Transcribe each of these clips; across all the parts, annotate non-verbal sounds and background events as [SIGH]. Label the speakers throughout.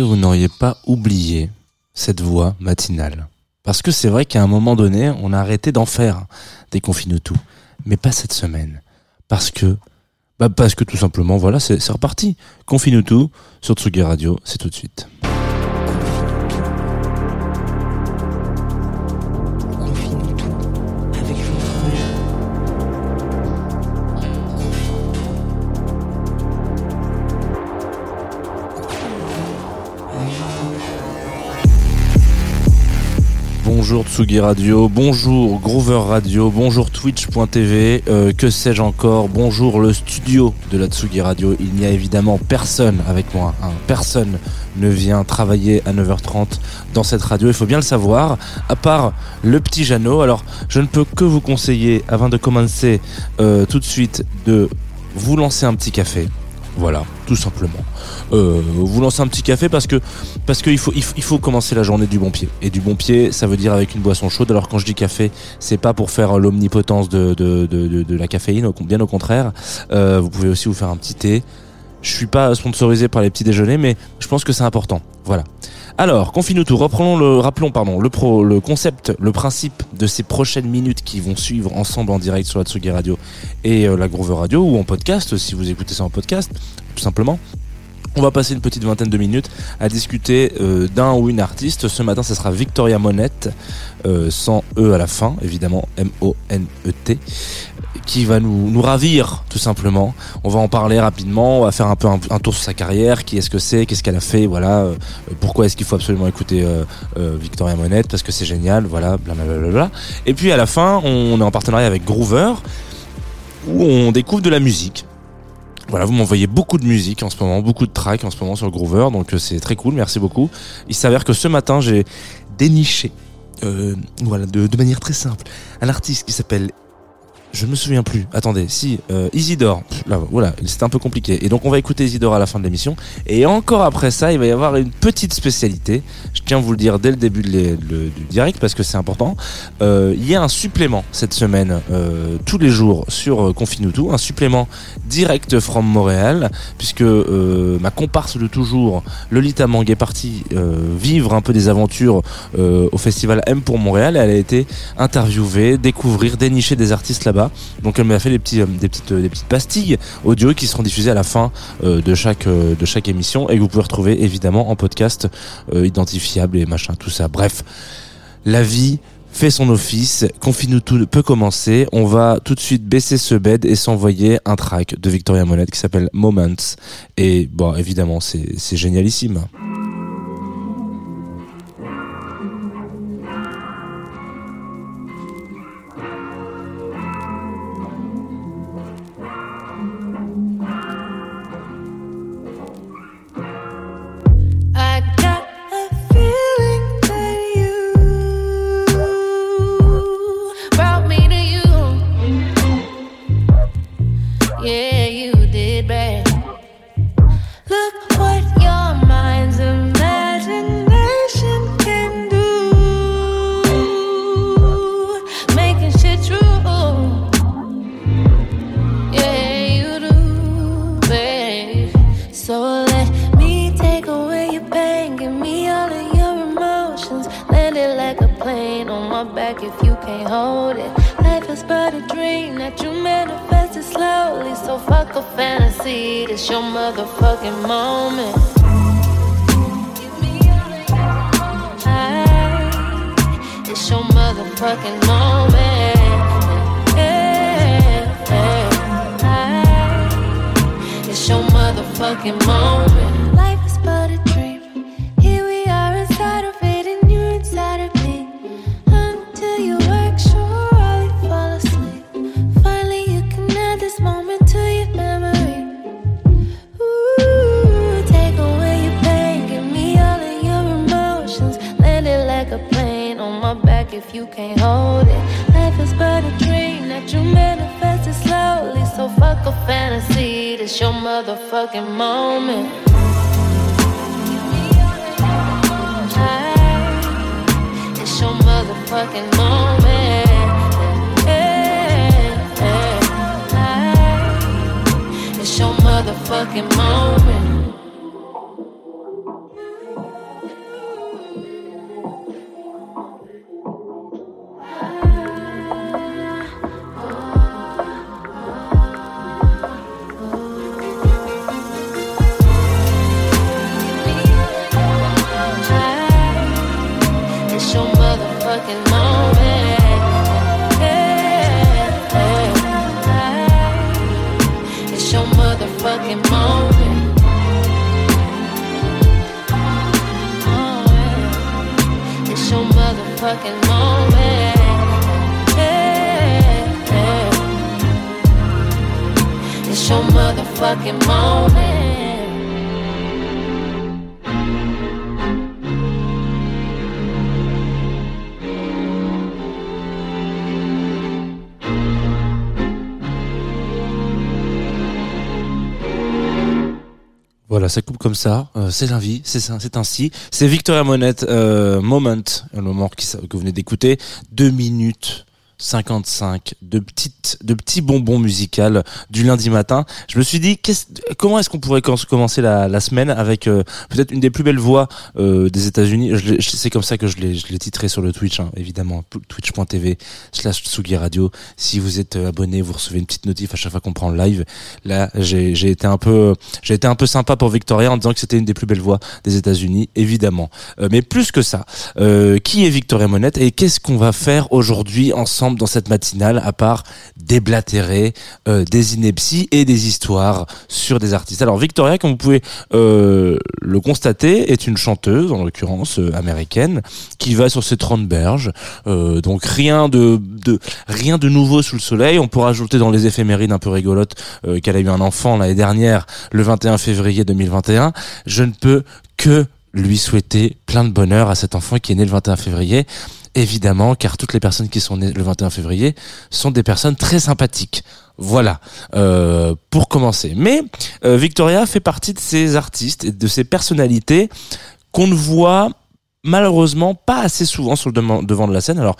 Speaker 1: Vous n'auriez pas oublié cette voix matinale Parce que c'est vrai qu'à un moment donné, on a arrêté d'en faire des confines tout, mais pas cette semaine. Parce que, bah parce que tout simplement, voilà, c'est c'est reparti. Confine tout sur Tsugi Radio, c'est tout de suite. Bonjour Tsugi Radio, bonjour Groover Radio, bonjour Twitch.tv, euh, que sais-je encore, bonjour le studio de la Tsugi Radio. Il n'y a évidemment personne avec moi, hein. personne ne vient travailler à 9h30 dans cette radio, il faut bien le savoir, à part le petit Jeannot. Alors je ne peux que vous conseiller, avant de commencer euh, tout de suite, de vous lancer un petit café. Voilà, tout simplement. Euh, vous lancez un petit café parce que parce qu'il faut, il faut il faut commencer la journée du bon pied. Et du bon pied, ça veut dire avec une boisson chaude. Alors quand je dis café, c'est pas pour faire l'omnipotence de de, de, la caféine, bien au contraire. Euh, vous pouvez aussi vous faire un petit thé. Je suis pas sponsorisé par les petits déjeuners, mais je pense que c'est important. Voilà. Alors, confine tout. Reprenons le, rappelons pardon, le pro, le concept, le principe de ces prochaines minutes qui vont suivre ensemble en direct sur la Radio et euh, la Groover Radio ou en podcast si vous écoutez ça en podcast, tout simplement. On va passer une petite vingtaine de minutes à discuter euh, d'un ou une artiste. Ce matin, ça sera Victoria Monette, euh, sans E à la fin, évidemment, M-O-N-E-T, qui va nous, ravir, tout simplement. On va en parler rapidement, on va faire un peu un, tour sur sa carrière, qui est-ce que c'est, qu'est-ce qu'elle a fait, voilà, euh, pourquoi est-ce qu'il faut absolument écouter euh, euh, Victoria Monette, parce que c'est génial, voilà, blablabla. Et puis à la fin, on est en partenariat avec Groover, où on découvre de la musique. Voilà, vous m'envoyez beaucoup de musique en ce moment, beaucoup de tracks en ce moment sur Groover, donc c'est très cool, merci beaucoup. Il s'avère que ce matin, j'ai déniché, voilà, de manière très simple, un artiste qui s'appelle, je me souviens plus, attendez, si, euh, Isidore, là, voilà, c'était un peu compliqué. Et donc on va écouter Isidore à la fin de l'émission. Et encore après ça, il va y avoir une petite spécialité, je tiens à vous le dire dès le début du direct parce que c'est important. Euh, il y a un supplément cette semaine, euh, tous les jours sur euh, Confine tout, un supplément direct from Montréal, puisque euh, ma comparse de toujours, Lolita Mang, est partie euh, vivre un peu des aventures au festival M pour Montréal. Elle a été interviewée, découvrir, dénicher des artistes là-bas. Donc elle m'a fait euh, euh, des petites pastilles audio qui seront diffusées à la fin euh, de, chaque, émission et que vous pouvez retrouver évidemment en podcast identifiable et machin, tout ça. Bref, la vie fait son office, confine-nous tout peut commencer. On va tout de suite baisser ce bed et s'envoyer un track de Victoria Monette qui s'appelle Moments. Et bon, évidemment, c'est génialissime.
Speaker 2: It's your motherfucking moment. Yeah, yeah, it's your motherfucking moment. Can't hold it. Life is but a dream that you manifested slowly. So fuck a fantasy, this your motherfucking moment. Hey, It's your motherfucking moment. It's your motherfucking moment. Motherfucking moment. Yeah, yeah. It's your motherfucking moment.
Speaker 1: Voilà, ça coupe comme ça. Euh, c'est la vie, c'est c'est ainsi. C'est Victoria Monette, euh, Moment, le moment que vous venez d'écouter. Deux minutes 55 de petites, de petits bonbons musicaux du lundi matin. Je me suis dit, qu'est-ce- comment est-ce qu'on pourrait com- commencer la, la semaine avec euh, peut-être une des plus belles voix euh, des États-Unis? C'est comme ça que je l'ai, titré sur le Twitch, hein, évidemment, twitch.tv slash Radio. Si vous êtes euh, abonné, vous recevez une petite notif à chaque fois qu'on prend le live. Là, j'ai, j'ai été un peu, j'ai été un peu sympa pour Victoria en disant que c'était une des plus belles voix des États-Unis, évidemment. Euh, mais plus que ça, euh, qui est Victoria Monette et qu'est-ce qu'on va faire aujourd'hui ensemble dans cette matinale à part déblatérer euh, des inepties et des histoires sur des artistes. Alors Victoria, comme vous pouvez euh, le constater, est une chanteuse, en l'occurrence euh, américaine, qui va sur ses 30 berges. Euh, donc rien de, de rien de nouveau sous le soleil. On pourra ajouter dans les éphémérides un peu rigolotes qu'elle a eu un enfant l'année dernière, le 21 février 2021. Je ne peux que lui souhaiter plein de bonheur à cet enfant qui est né le 21 février. Évidemment, car toutes les personnes qui sont nées le 21 février sont des personnes très sympathiques. Voilà, euh, pour commencer. Mais euh, Victoria fait partie de ces artistes et de ces personnalités qu'on ne voit malheureusement pas assez souvent sur le devant de la scène. Alors,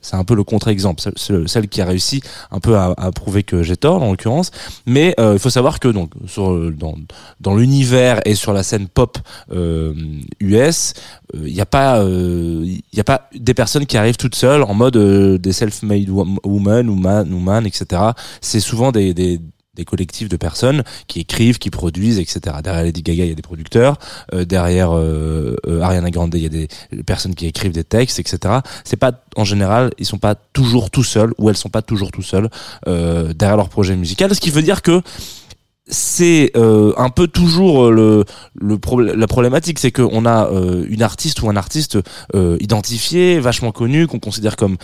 Speaker 1: c'est un peu le contre-exemple, celle- qui a réussi un peu à, prouver que j'ai tort, en l'occurrence. Mais euh, il faut savoir que donc euh, dans, dans l'univers et sur la scène pop euh, US, il n'y a pas il a pas des personnes qui arrivent toutes seules en mode euh, des self-made wom- women ou man, ou man etc. C'est souvent des, des des collectifs de personnes qui écrivent, qui produisent, etc. Derrière Lady Gaga, il y a des producteurs. euh, derrière euh, euh, Ariana Grande, il y a des personnes qui écrivent des textes, etc. C'est pas en général, ils sont pas toujours tout seuls ou elles sont pas toujours tout seuls derrière leur projet musical. Ce qui veut dire que c'est un peu toujours le, le problème la problématique c'est qu'on a une artiste ou un artiste identifié vachement connu qu'on considère comme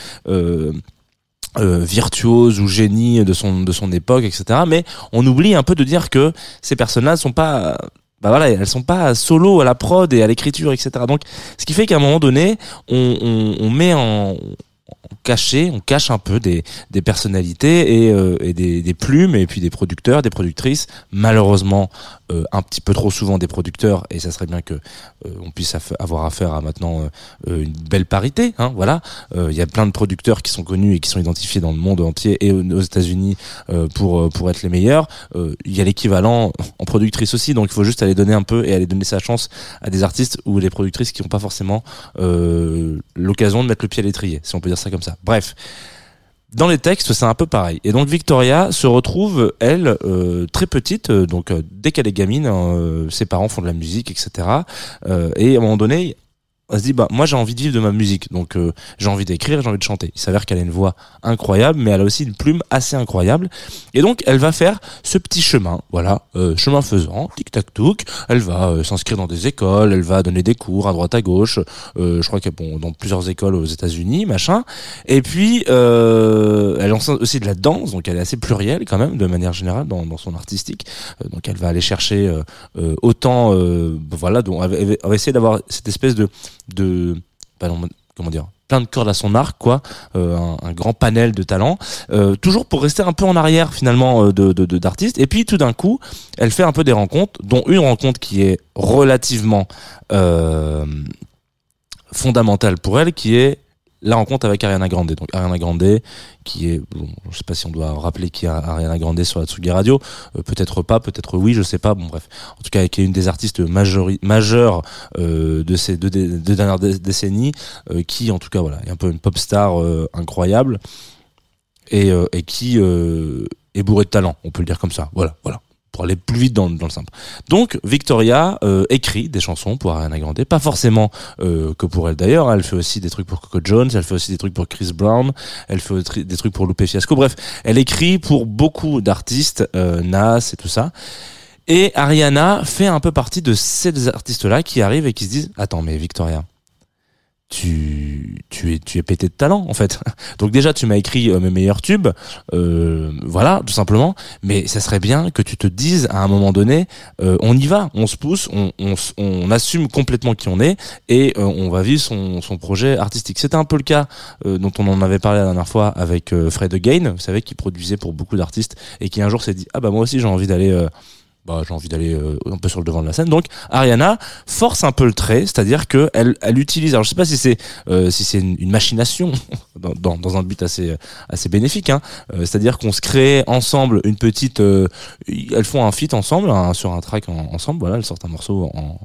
Speaker 1: euh, virtuose ou génie de son de son époque etc mais on oublie un peu de dire que ces personnes là sont pas bah voilà, elles sont pas solo à la prod et à l'écriture, etc. Donc, ce qui fait qu'à un moment donné, on, on, on met en, en caché, on cache un peu des, des personnalités et, euh, et des plumes et puis des producteurs, des productrices. Malheureusement, euh, un petit peu trop souvent des producteurs et ça serait bien que euh, on puisse avoir affaire à maintenant euh, une belle parité. Hein, voilà, il y a plein de producteurs qui sont connus et qui sont identifiés dans le monde entier et aux États-Unis pour pour être les meilleurs. Il y a l'équivalent en productrice aussi, donc il faut juste aller donner un peu et aller donner sa chance à des artistes ou des productrices qui n'ont pas forcément l'occasion de mettre le pied à l'étrier, si on peut dire ça comme ça. Bref. Dans les textes, c'est un peu pareil. Et donc Victoria se retrouve, elle, euh, très petite, euh, donc euh, dès qu'elle est gamine, euh, ses parents font de la musique, etc. Et à un moment donné, elle se dit, bah moi j'ai envie de vivre de ma musique, donc euh, j'ai envie d'écrire, j'ai envie de chanter. Il s'avère qu'elle a une voix incroyable, mais elle a aussi une plume assez incroyable. Et donc elle va faire ce petit chemin, voilà, euh, chemin faisant, tic tac touc. Elle va euh, s'inscrire dans des écoles, elle va donner des cours à droite à gauche. Euh, je crois qu'elle bon, dans plusieurs écoles aux États-Unis, machin. Et puis euh, elle enseigne aussi de la danse, donc elle est assez plurielle quand même de manière générale dans, dans son artistique. Donc elle va aller chercher autant, voilà, donc elle va essayer d'avoir cette espèce de de pardon, comment dire plein de cordes à son arc quoi euh, un, grand panel de talents euh, toujours pour rester un peu en arrière finalement euh, de d'artistes. Et puis tout d'un coup elle fait un peu des rencontres dont une rencontre qui est relativement fondamentale pour elle qui est la rencontre avec Ariana Grande. Donc Ariana Grande, qui est, bon, je sais pas si on doit rappeler qui est Ariana Grande sur la Tsugi Radio, euh, peut-être pas, peut-être oui, je sais pas. Bon bref, en tout cas, qui est une des artistes majeures euh, de ces deux, dernières dé- décennies, euh, qui en tout cas voilà, est un peu une pop star euh, incroyable et, euh, et qui euh, est bourré de talent, on peut le dire comme ça. Voilà, voilà. Pour aller plus vite dans, dans le simple. Donc Victoria euh, écrit des chansons pour Ariana Grande, pas forcément euh, que pour elle d'ailleurs. Elle fait aussi des trucs pour Coco Jones, elle fait aussi des trucs pour Chris Brown, elle fait des trucs pour Lupe Fiasco. Bref, elle écrit pour beaucoup d'artistes, euh, Nas et tout ça. Et Ariana fait un peu partie de ces artistes-là qui arrivent et qui se disent Attends, mais Victoria, tu, tu, es, tu es pété de talent en fait. [LAUGHS] Donc déjà, tu m'as écrit euh, mes meilleurs tubes, euh, voilà, tout simplement. Mais ça serait bien que tu te dises à un moment donné, euh, on y va, on se pousse, on, on, assume complètement qui on est et on va vivre son, son projet artistique. C'était un peu le cas dont on en avait parlé la dernière fois avec Fred Again, vous savez, qui produisait pour beaucoup d'artistes et qui un jour s'est dit ah bah moi aussi j'ai envie d'aller bah, j'ai envie d'aller euh, un peu sur le devant de la scène. Donc Ariana force un peu le trait, c'est-à-dire que elle, elle utilise. Alors je sais pas si c'est euh, si c'est une, une machination [LAUGHS] dans, dans, dans un but assez assez bénéfique. Hein. Euh, c'est-à-dire qu'on se crée ensemble une petite. euh, elles font un feat ensemble hein, sur un track en- ensemble. Voilà, elles sortent un morceau en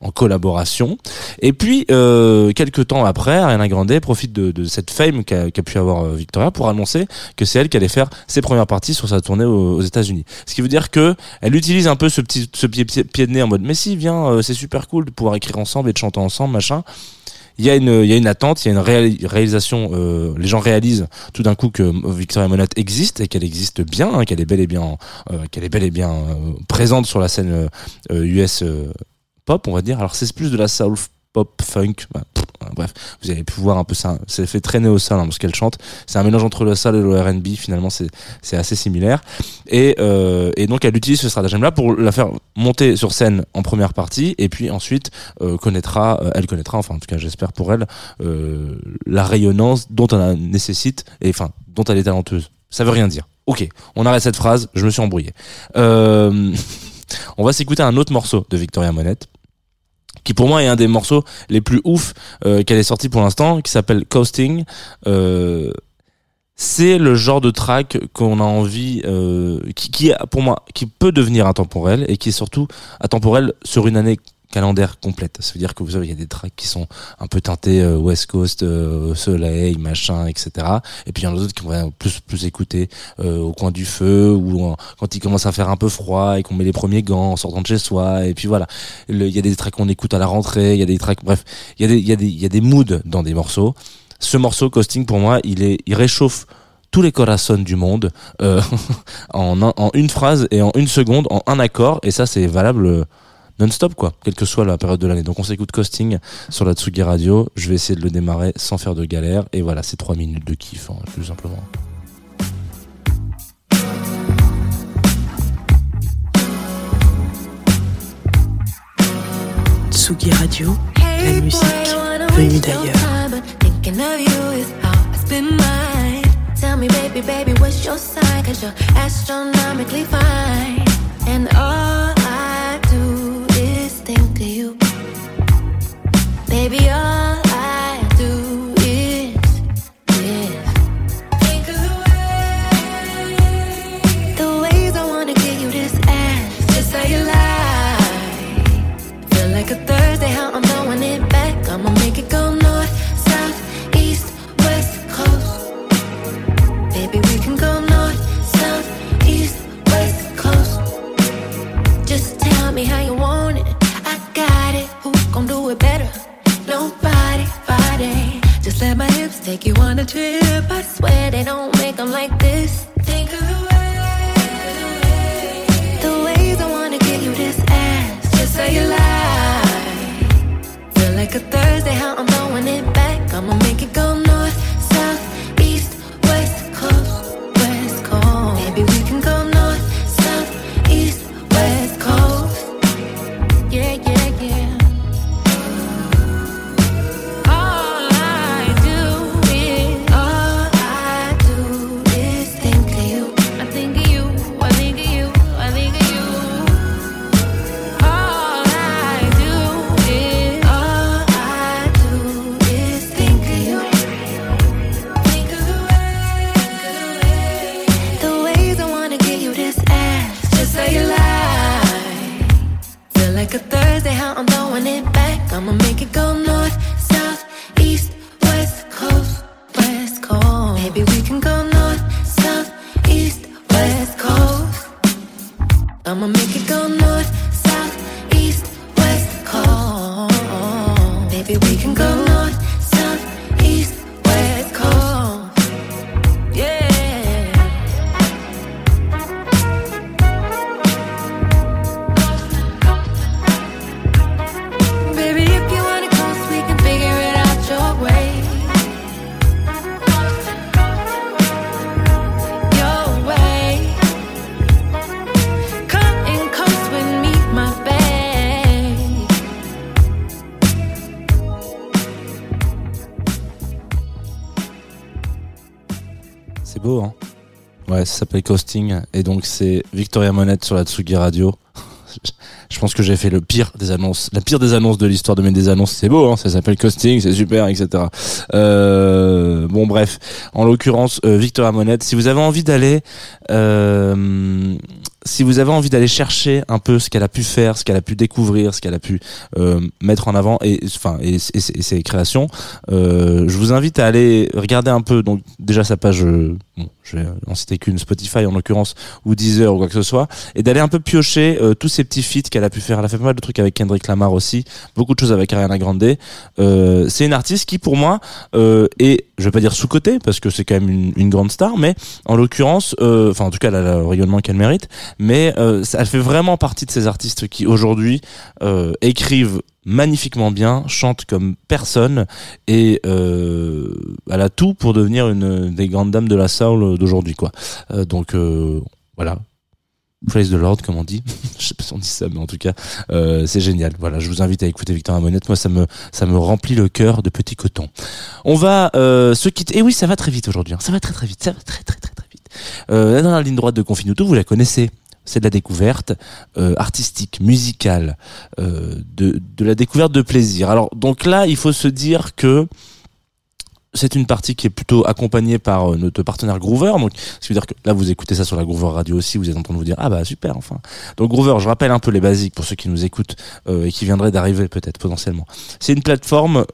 Speaker 1: en collaboration. Et puis, euh, quelques temps après, Ariana Grande profite de, de cette fame qu'a qu'a pu avoir euh, Victoria pour annoncer que c'est elle qui allait faire ses premières parties sur sa tournée aux, aux États-Unis. Ce qui veut dire que elle utilise un peu ce petit ce pied, pied, de nez en mode mais si viens, euh, c'est super cool de pouvoir écrire ensemble et de chanter ensemble, machin. Il y a une il y a une attente, il y a une réali- réalisation. euh, les gens réalisent tout d'un coup que Victoria Monette existe et qu'elle existe bien, hein, qu'elle est bel et bien euh, qu'elle est bel et bien euh, présente sur la scène euh, euh, US euh, pop, on va dire. Alors c'est plus de la soul pop funk. bah, pff, bref, vous avez pu voir un peu ça. C'est fait très néo-soul hein, parce qu'elle chante. C'est un mélange entre le soul et le R&B. Finalement, c'est assez similaire. Et euh, et donc elle utilise ce stratagème-là pour la faire monter sur scène en première partie et puis ensuite euh, connaîtra, euh, elle connaîtra, enfin en tout cas j'espère pour elle, la rayonnance dont elle nécessite et enfin dont elle est talenteuse. Ça veut rien dire. Ok, on arrête cette phrase. Je me suis embrouillé. [LAUGHS] On va s'écouter un autre morceau de Victoria Monette qui pour moi est un des morceaux les plus ouf euh, qu'elle ait sorti pour l'instant, qui s'appelle Coasting. Euh, c'est le genre de track qu'on a envie, euh, qui, qui est pour moi, qui peut devenir intemporel et qui est surtout intemporel sur une année calendaire complète. Ça veut dire que vous savez, il y a des tracks qui sont un peu teintés euh, West Coast, euh, soleil, machin, etc. Et puis il y en a d'autres qui vont plus plus écouter euh, au coin du feu ou quand il commence à faire un peu froid et qu'on met les premiers gants en sortant de chez soi. Et puis voilà, il y a des tracks qu'on écoute à la rentrée, il y a des tracks, bref, il y a des il y a des il y a des moods dans des morceaux. Ce morceau Costing pour moi, il est il réchauffe tous les corazones du monde euh, [LAUGHS] en, un- en une phrase et en une seconde, en un accord, et ça c'est valable non-stop quoi, quelle que soit la période de l'année. Donc on s'écoute Costing sur la Tsugi Radio, je vais essayer de le démarrer sans faire de galère, et voilà, c'est trois minutes de kiff, hein, tout simplement.
Speaker 3: Tsugi Radio, la musique venue d'ailleurs.
Speaker 2: Tell me, baby, baby, what's your sign? Cause you're astronomically fine. And all Baby, all I like a Thursday, how I'm throwing it back. I'ma make it go north, south, east, west coast, west coast. Maybe we can go north, south, east, west coast. I'ma make it go north, south, east, west coast. Maybe we can go
Speaker 1: Hein Ouais, ça s'appelle Coasting. Et donc, c'est Victoria Monette sur la Tsugi Radio. [LAUGHS] Je pense que j'ai fait le pire des annonces, la pire des annonces de l'histoire de mes des annonces. C'est beau, hein ça s'appelle Coasting, c'est super, etc. Euh, bon, bref. En l'occurrence, euh, Victoria Monette, si vous avez envie d'aller, euh, si vous avez envie d'aller chercher un peu ce qu'elle a pu faire, ce qu'elle a pu découvrir, ce qu'elle a pu euh, mettre en avant et enfin et, ses créations, euh, je vous invite à aller regarder un peu donc déjà sa page euh, bon, je vais en citer qu'une Spotify en l'occurrence ou Deezer ou quoi que ce soit et d'aller un peu piocher euh, tous ces petits feats qu'elle a pu faire. Elle a fait pas mal de trucs avec Kendrick Lamar aussi, beaucoup de choses avec Ariana Grande. Euh, c'est une artiste qui pour moi est je vais pas dire sous côté parce que c'est quand même une, une grande star mais en l'occurrence enfin en tout cas elle a le rayonnement qu'elle mérite mais euh, ça- elle fait vraiment partie de ces artistes qui aujourd'hui euh, écrivent magnifiquement bien, chantent comme personne et euh, elle a tout pour devenir une des grandes dames de la soul d'aujourd'hui quoi. Euh, donc euh, voilà. Praise the Lord, comme on dit. [LAUGHS] je sais pas si on dit ça, mais en tout cas, euh, c'est génial. Voilà, je vous invite à écouter Victor Amonette. Moi, ça me, ça me remplit le cœur de petit coton. On va euh, se quitter. Et oui, ça va très vite aujourd'hui. hein. Ça va très très vite. Ça va très très très très vite. Euh, la ligne droite de Confinuto, vous la connaissez. C'est de la découverte euh, artistique, musicale, euh, de, de la découverte de plaisir. Alors donc là, il faut se dire que c'est une partie qui est plutôt accompagnée par euh, notre partenaire Groover. Donc, ce qui veut dire que là, vous écoutez ça sur la Groover Radio aussi, vous êtes en train de vous dire ah bah super enfin. Donc Groover, je rappelle un peu les basiques pour ceux qui nous écoutent et qui viendraient d'arriver peut-être potentiellement. C'est une plateforme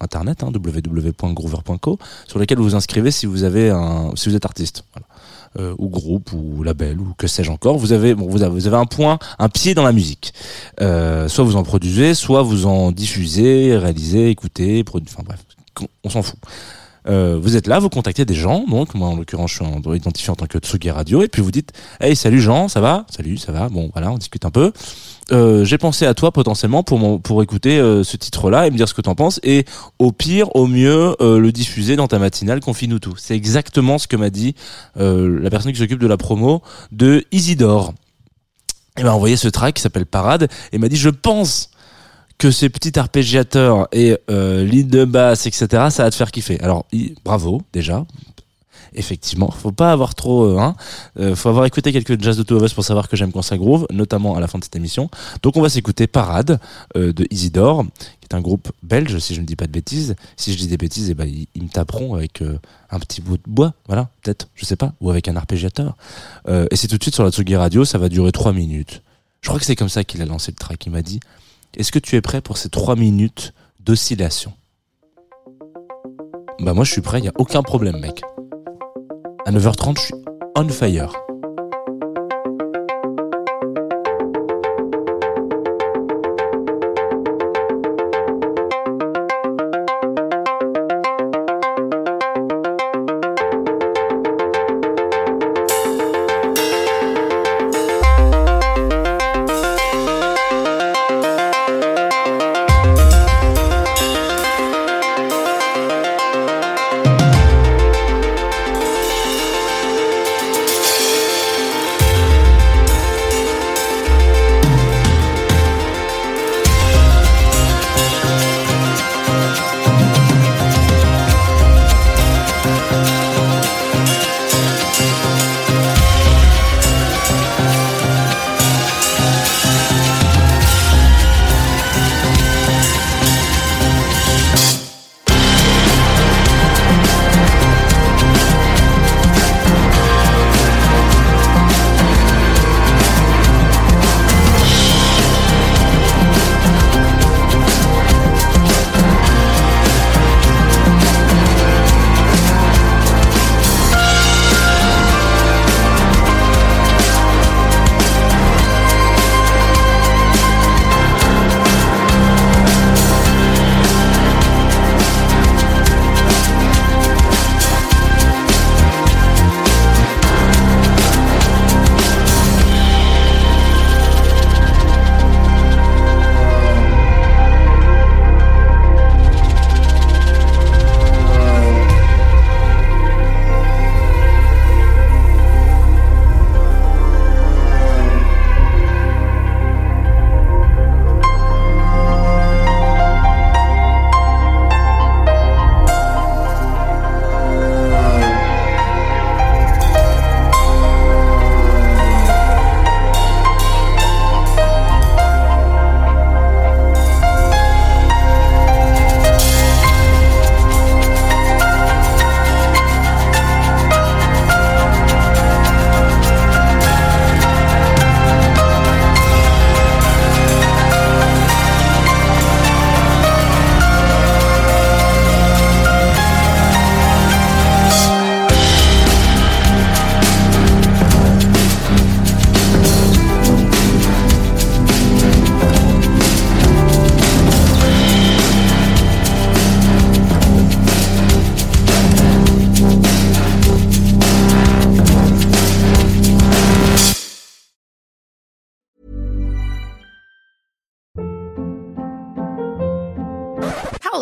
Speaker 1: internet, hein, www.groover.co, sur laquelle vous vous inscrivez si vous avez un, si vous êtes artiste. Voilà. Euh, ou groupe ou label ou que sais-je encore vous avez bon vous avez, vous avez un point un pied dans la musique. Euh, soit vous en produisez soit vous en diffusez réalisez écoutez enfin bref on s'en fout euh, vous êtes là, vous contactez des gens, donc moi en l'occurrence je suis en- identifié en tant que Tsugi Radio, et puis vous dites Hey salut Jean, ça va? Salut, ça va? Bon voilà, on discute un peu. Euh, J'ai pensé à toi potentiellement pour, pour écouter euh, ce titre-là et me dire ce que t'en penses, et au pire, au mieux, le diffuser dans ta matinale Confine-nous tout. C'est exactement ce que m'a dit la personne qui s'occupe de la promo de Isidore. Il m'a envoyé ce track qui s'appelle Parade, et m'a dit Je pense que ces petits arpégiateurs et euh, lead de basse, etc., ça va te faire kiffer. Alors, bravo, déjà. Effectivement, faut pas avoir trop, euh, hein, euh, faut avoir écouté quelques jazz de Two of Us pour savoir que j'aime quand ça groove, notamment à la fin de cette émission. Donc on va s'écouter Parade euh, de Isidore, qui est un groupe belge, si je ne dis pas de bêtises. Si je dis des bêtises, eh ben, ils, ils me taperont avec un petit bout de bois, voilà, peut-être, je sais pas, ou avec un arpégiateur. Et c'est tout de suite sur la Tsugi Radio, ça va durer trois minutes. Je crois que c'est comme ça qu'il a lancé le track. Il m'a dit Est-ce que tu es prêt pour ces trois minutes d'oscillation Bah, moi, je suis prêt, il a aucun problème, mec. À 9h30, je suis on fire.